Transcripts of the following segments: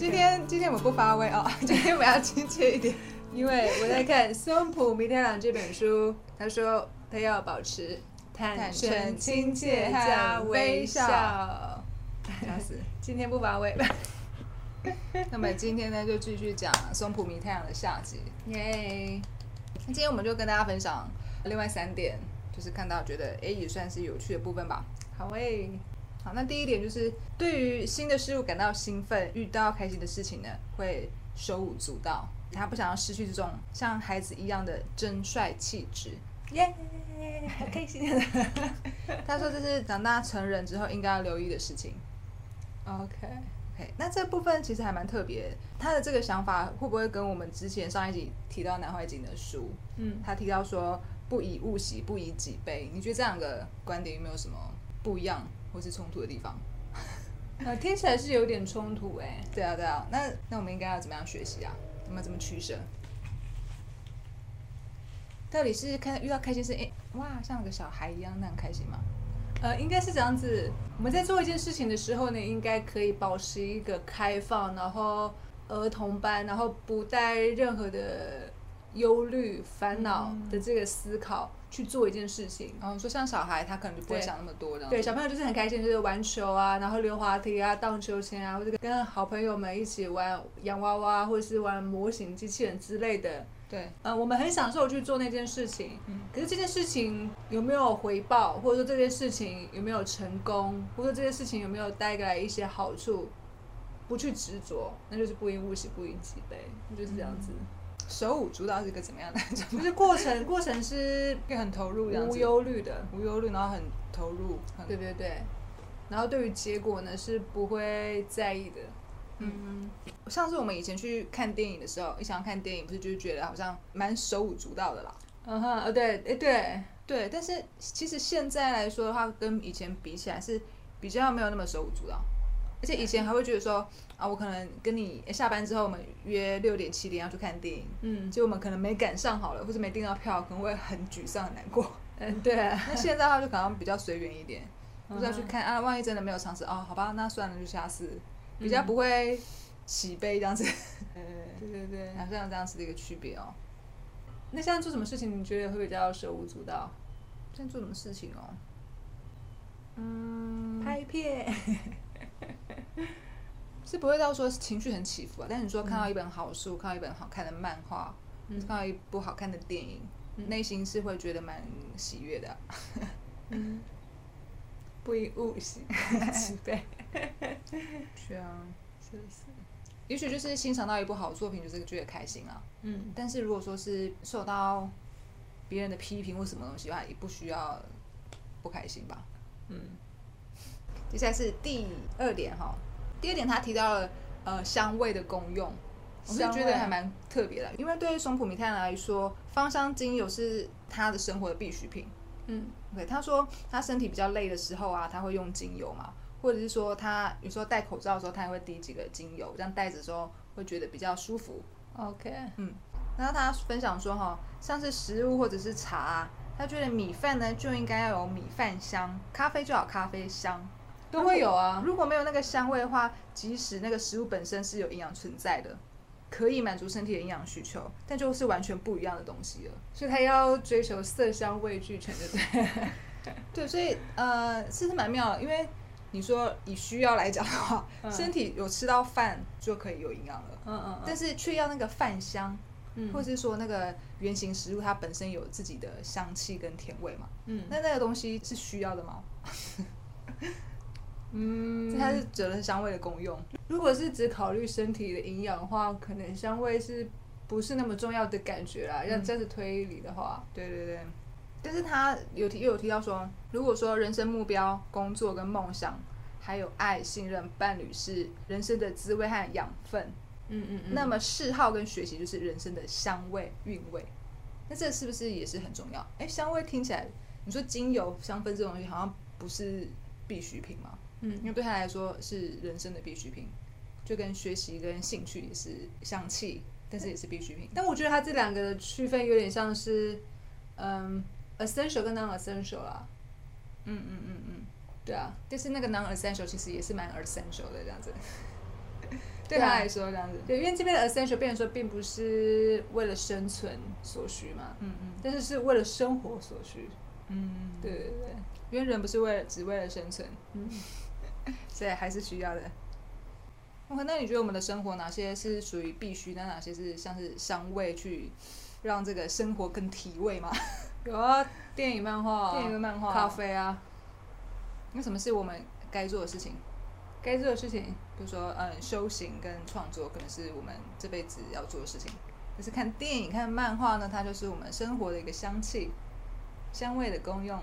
今天今天我不发威哦，今天我要亲切一点，因为我在看 松浦弥太郎这本书，他说他要保持坦诚、亲切加微笑。笑死！今天不发威，那么今天呢，就继续讲松浦弥太郎的下集。耶！那今天我们就跟大家分享另外三点，就是看到觉得哎也算是有趣的部分吧。好诶，好，那第一点就是对于新的事物感到兴奋，遇到开心的事情呢，会手舞足蹈。他不想要失去这种像孩子一样的真帅气质。耶，好开心！他说这是长大成人之后应该要留意的事情。OK，OK，那这部分其实还蛮特别。他的这个想法会不会跟我们之前上一集提到南怀瑾的书，嗯，他提到说不以物喜，不以己悲？你觉得这两个观点有没有什么不一样或是冲突的地方？呃，听起来是有点冲突哎。对啊，对啊。那那我们应该要怎么样学习啊？我们怎么取舍？到底是看遇到开心事，哎、哇，像个小孩一样那很开心吗？呃，应该是这样子。我们在做一件事情的时候呢，应该可以保持一个开放，然后儿童般，然后不带任何的忧虑、烦恼的这个思考、去做一件事情。然后说像小孩，他可能就不会想那么多的。对，小朋友就是很开心，就是玩球啊，然后溜滑梯啊、荡秋千啊，或者跟好朋友们一起玩洋娃娃，或者是玩模型机器人之类的。对，呃，我们很享受去做那件事情，嗯可是这件事情有没有回报，或者说这件事情有没有成功，或者说这件事情有没有带来一些好处，不去执着，那就是不因物喜，不因己悲，就是这样子。手舞足蹈是一个怎么样的？就是过程，过程是就很投入无忧虑的，无忧虑，然后很投入，很对对对。然后对于结果呢，是不会在意的。嗯，上次我们以前去看电影的时候，一想要看电影，不是就是觉得好像蛮手舞足蹈的啦。嗯哼，呃，对，哎，对，对，但是其实现在来说的话，跟以前比起来是比较没有那么手舞足蹈，而且以前还会觉得说啊，我可能跟你下班之后，我们约六点七点要去看电影，嗯结果我们可能没赶上好了，或者没订到票，可能会很沮丧很难过。嗯，对啊，那现在的话就可能比较随缘一点，不知道去看啊，万一真的没有尝试哦，好吧，那算了，就下次，比较不会喜悲这样子。呃，对对对。好像有这样子的一个区别哦。那现在做什么事情，你觉得会比较手舞足蹈？现在做什么事情哦？嗯，拍片。是不会到说情绪很起伏啊，但是你说看到一本好书，看到一本好看的漫画，嗯看到一部好看的电影，嗯内心是会觉得蛮喜悦的啊、嗯，不以物喜，己 悲。是啊，是是？也许就是欣赏到一部好作品，就是觉得开心啊。嗯但是如果说是受到别人的批评或什么东西的话，也不需要不开心吧。嗯接下来是第二点哈，第二点他提到了呃香味的功用，我是觉得还蛮特别的，因为对于松浦弥太郎来说，芳香精油是他的生活的必需品。嗯。OK，他说他身体比较累的时候啊，他会用精油嘛，或者是说他有时候戴口罩的时候，他也会滴几个精油，这样戴着的时候会觉得比较舒服。，OK，那他分享说哈，像是食物或者是茶啊、他觉得米饭呢就应该要有米饭香，咖啡就要有咖啡香，都会有啊。如果没有那个香味的话，即使那个食物本身是有营养存在的，可以满足身体的营养需求，但就是完全不一样的东西了。所以他要追求色香味俱全，对不对？对，所以呃，其实蛮妙的，因为你说以需要来讲的话，嗯身体有吃到饭就可以有营养了，嗯嗯但是却要那个饭香，嗯或者是说那个原型食物它本身有自己的香气跟甜味嘛，嗯那那个东西是需要的吗？嗯，它是责任香味的功用。如果是只考虑身体的营养的话，可能香味是不是那么重要的感觉啦？要这样子推理的话，对对对，但是他有提又有提到说，如果说人生目标、工作跟梦想，还有爱、信任、伴侣是人生的滋味和养分，嗯嗯嗯那么嗜好跟学习就是人生的香味、韵味。那这是不是也是很重要？哎，香味听起来，你说精油、香氛这种东西好像不是必需品嘛？因嗯为对他来说是人生的必需品，就跟学习跟兴趣也是相契，但是也是必需品。但我觉得他这两个的区分有点像是，嗯，essential 跟 non essential 啦。嗯嗯嗯嗯。对啊，但是那个 non essential 其实也是蛮 essential 的这样子。对他来说这样子。对，因为这边的 essential 变成说并不是为了生存所需嘛，嗯嗯但是是为了生活所需。嗯，对对对，因为人不是为了只为了生存，嗯，所以还是需要的。OK，那你觉得我们的生活哪些是属于必须，那哪些是像是香味去让这个生活更体味吗？有啊，电影、漫画、电影跟漫画咖啡啊，那什么是我们该做的事情？该做的事情。比如说，嗯，修行跟创作可能是我们这辈子要做的事情。可是看电影、看漫画呢，它就是我们生活的一个香气、香味的功用。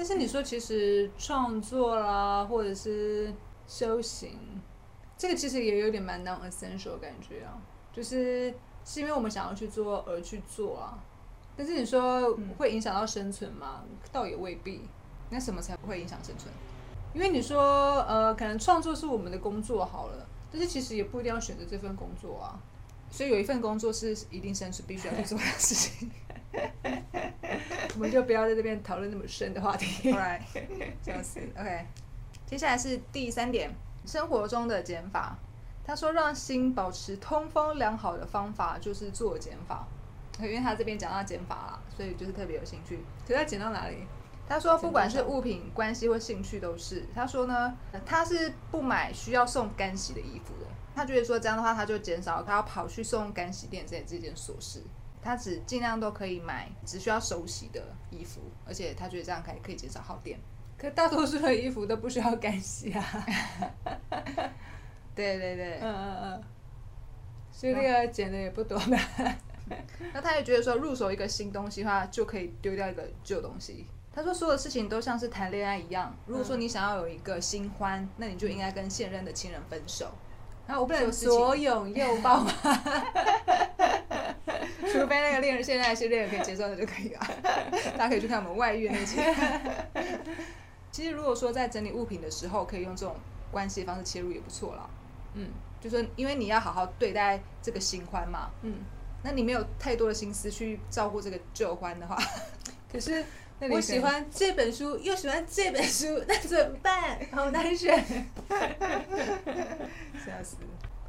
但是你说，其实创作啦，或者是修行，这个其实也有点蛮 non essential 感觉啊，就是是因为我们想要去做而去做啊。但是你说会影响到生存吗？倒也未必。那什么才不会影响生存？因为你说，呃，可能创作是我们的工作好了，但是其实也不一定要选择这份工作啊。所以有一份工作是一定生存必须要去做的事情。我们就不要在这边讨论那么深的话题。Right，这样子 OK。接下来是第三点，生活中的减法。他说，让心保持通风良好的方法就是做减法。因为他这边讲到减法啦，所以就是特别有兴趣。可是要减到哪里？他说，不管是物品、关系或兴趣都是。他说呢，他是不买需要送干洗的衣服的。他觉得说这样的话，他就减少他要跑去送干洗店这这件琐事。他只尽量都可以买只需要手洗的衣服，而且他觉得这样可以可以减少耗电。可大多数的衣服都不需要干洗啊。对 对对，嗯嗯嗯。所以那个减的也不多吧。那他也觉得说，入手一个新东西的话，就可以丢掉一个旧东西。他说，所有事情都像是谈恋爱一样，如果说你想要有一个新欢，那你就应该跟现任的亲人分手。然后我不能左拥右抱吗？除非那个恋人现在是恋人可以接受的就可以了。大家可以去看我们外遇那期。其实如果说在整理物品的时候，可以用这种关系方式切入也不错啦。嗯，就说因为你要好好对待这个新欢嘛，嗯，那你没有太多的心思去照顾这个旧欢的话，可是我喜欢这本书，又喜欢这本书，那怎么办？好难选。笑死。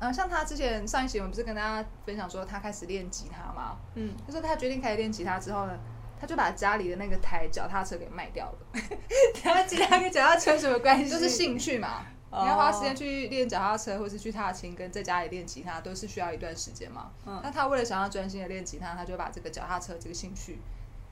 呃，像他之前上一期我们不是跟大家分享说他开始练吉他吗？嗯，他说他决定开始练吉他之后呢，他就把家里的那个台脚踏车给卖掉了。他吉他跟脚踏车有什么关系？就是兴趣嘛。哦你要花时间去练脚踏车，或是去踏青，跟在家里练吉他，都是需要一段时间嘛。嗯那他为了想要专心的练吉他，他就把这个脚踏车这个兴趣，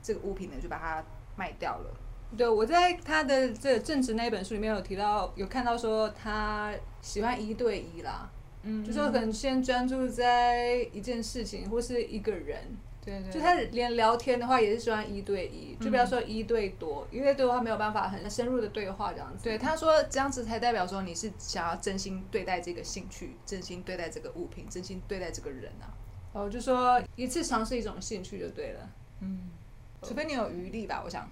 这个物品呢，就把它卖掉了。对，我在他的这个正直那一本书里面有提到，有看到说他喜欢一对一啦，嗯就说可能先专注在一件事情或是一个人，对对，就他连聊天的话也是喜欢一对一，就不要嗯说一对多，一对多的话没有办法很深入的对话这样子。对他说这样子才代表说你是想要真心对待这个兴趣，真心对待这个物品，真心对待这个人啊。哦，就说一次尝试一种兴趣就对了。嗯，除非你有余力吧，我想。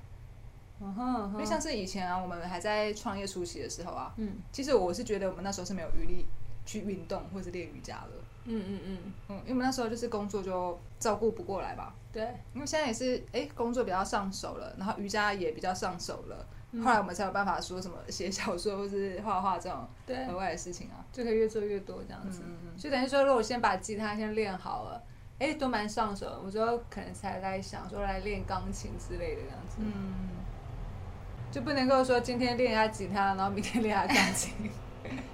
嗯哼，因为像是以前啊，我们还在创业初期的时候啊，嗯其实我是觉得我们那时候是没有余力去运动或是练瑜伽了。嗯嗯嗯，嗯，因为我们那时候就是工作就照顾不过来吧。对，因为现在也是，哎、工作比较上手了，然后瑜伽也比较上手了，嗯后来我们才有办法说什么写小说或是画画这种对额外的事情啊。就可以越做越多这样子。嗯嗯就等于说，如果我先把吉他先练好了，哎，都蛮上手的，我之后可能才在想说来练钢琴之类的这样子，嗯，就不能够说今天练一下吉他，然后明天练一下钢琴。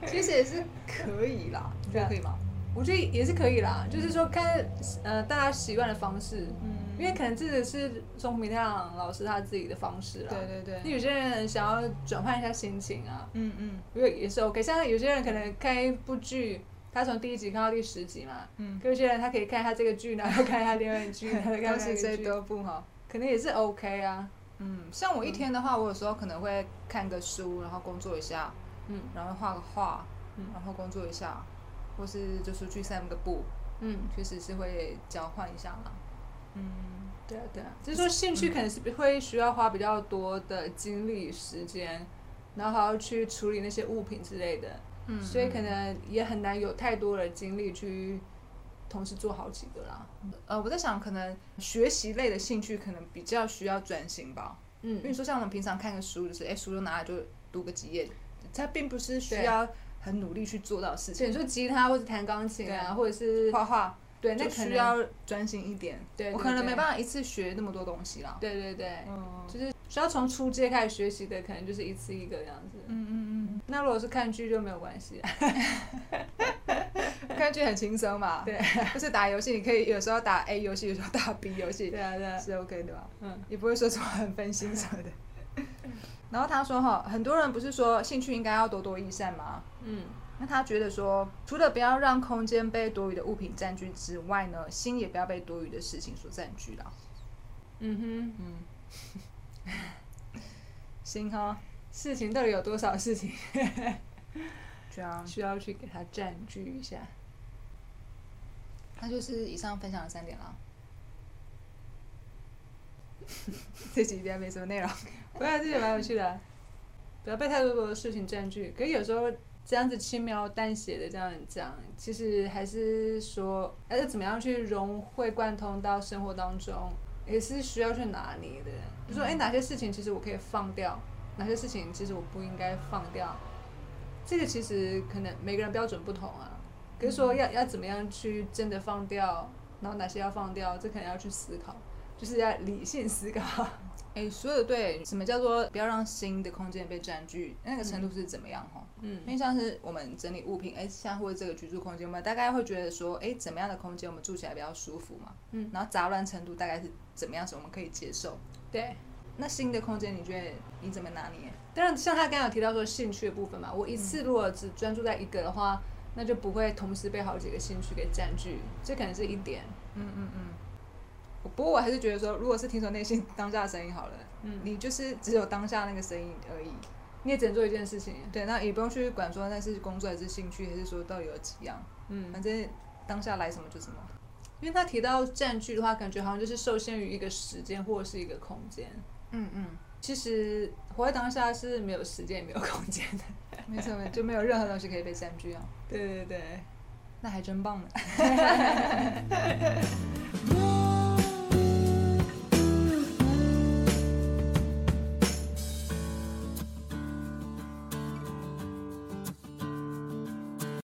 其实也是可以啦，你觉得可以吗？我觉得也是可以啦，就是说看呃大家习惯的方式，嗯因为可能这个是钟明亮老师他自己的方式啦。对对对那有些人想要转换一下心情啊，嗯嗯因为也是 OK。像有些人可能看一部剧，他从第一集看到第十集嘛，嗯，可有些人他可以看他这个剧，然后看他另外一个剧，然后看都是最那个剧，多部哈。可能也是 OK 啊。嗯，像我一天的话，我有时候可能会看个书，然后工作一下，嗯。然后画个画，嗯。然后工作一下，或是就是去散个步，嗯，确实是会交换一下啦。嗯，对啊对啊，就是说兴趣可能是会需要花比较多的精力时间，然后还要去处理那些物品之类的，嗯所以可能也很难有太多的精力去同时做好几个啦。呃，我在想，可能学习类的兴趣可能比较需要专心吧。嗯。因为嗯，说像我们平常看个书，就是哎，书就拿来就读个几页，它并不是需要很努力去做到事情。所以你说吉他或者弹钢琴啊，或者是画画，对，那需要专心一点。对，我可能没。办法一次学那么多东西啦。对对对，嗯就是需要从初阶开始学习的，可能就是一次一个这样子。嗯嗯嗯那如果是看剧就没有关系 看剧很轻松嘛。对，就是打游戏，你可以有时候打 A 游戏，有时候打 B 游戏，对啊对啊，是 OK 的吧？嗯，也不会说什么很分心什么的。然后他说哈，很多人不是说兴趣应该要多多益善吗？嗯，那他觉得说，除了不要让空间被多余的物品占据之外呢，心也不要被多余的事情所占据了。嗯哼嗯，心哈，事情到底有多少事情这样，需要去给它占据一下？那就是以上分享的三点啦。这几天没什么内容。不过这也蛮有趣的啊、不要被太多的事情占据。可是有时候这样子轻描淡写的这样讲，其实还是说，还是怎么样去融会贯通到生活当中，也是需要去拿捏的。就说，哎、哪些事情其实我可以放掉，哪些事情其实我不应该放掉。这个其实可能每个人标准不同啊。可是说要要怎么样去真的放掉，然后哪些要放掉，这可能要去思考，就是要理性思考。哎，说的对，什么叫做不要让新的空间被占据？那个程度是怎么样哈？嗯因为像是我们整理物品，哎，像或者这个居住空间，我们大概会觉得说，哎，怎么样的空间我们住起来比较舒服嘛？嗯，然后杂乱程度大概是怎么样是我们可以接受？对。那新的空间，你觉得你怎么拿捏？当然，像他刚刚有提到说兴趣的部分嘛，我一次如果只专注在一个的话，那就不会同时被好几个兴趣给占据，这可能是一点。嗯嗯嗯。不过我还是觉得说，如果是听从内心当下的声音好了，嗯，你就是只有当下那个声音而已。你也只能做一件事情。对，那也不用去管说那是工作还是兴趣，还是说到底有几样，嗯，反正当下来什么就什么。因为他提到占据的话，感觉好像就是受限于一个时间或者是一个空间。嗯嗯。其实活在当下是没有时间也没有空间的。没错，没错，就没有任何东西可以被占据啊。对对对。那还真棒呢。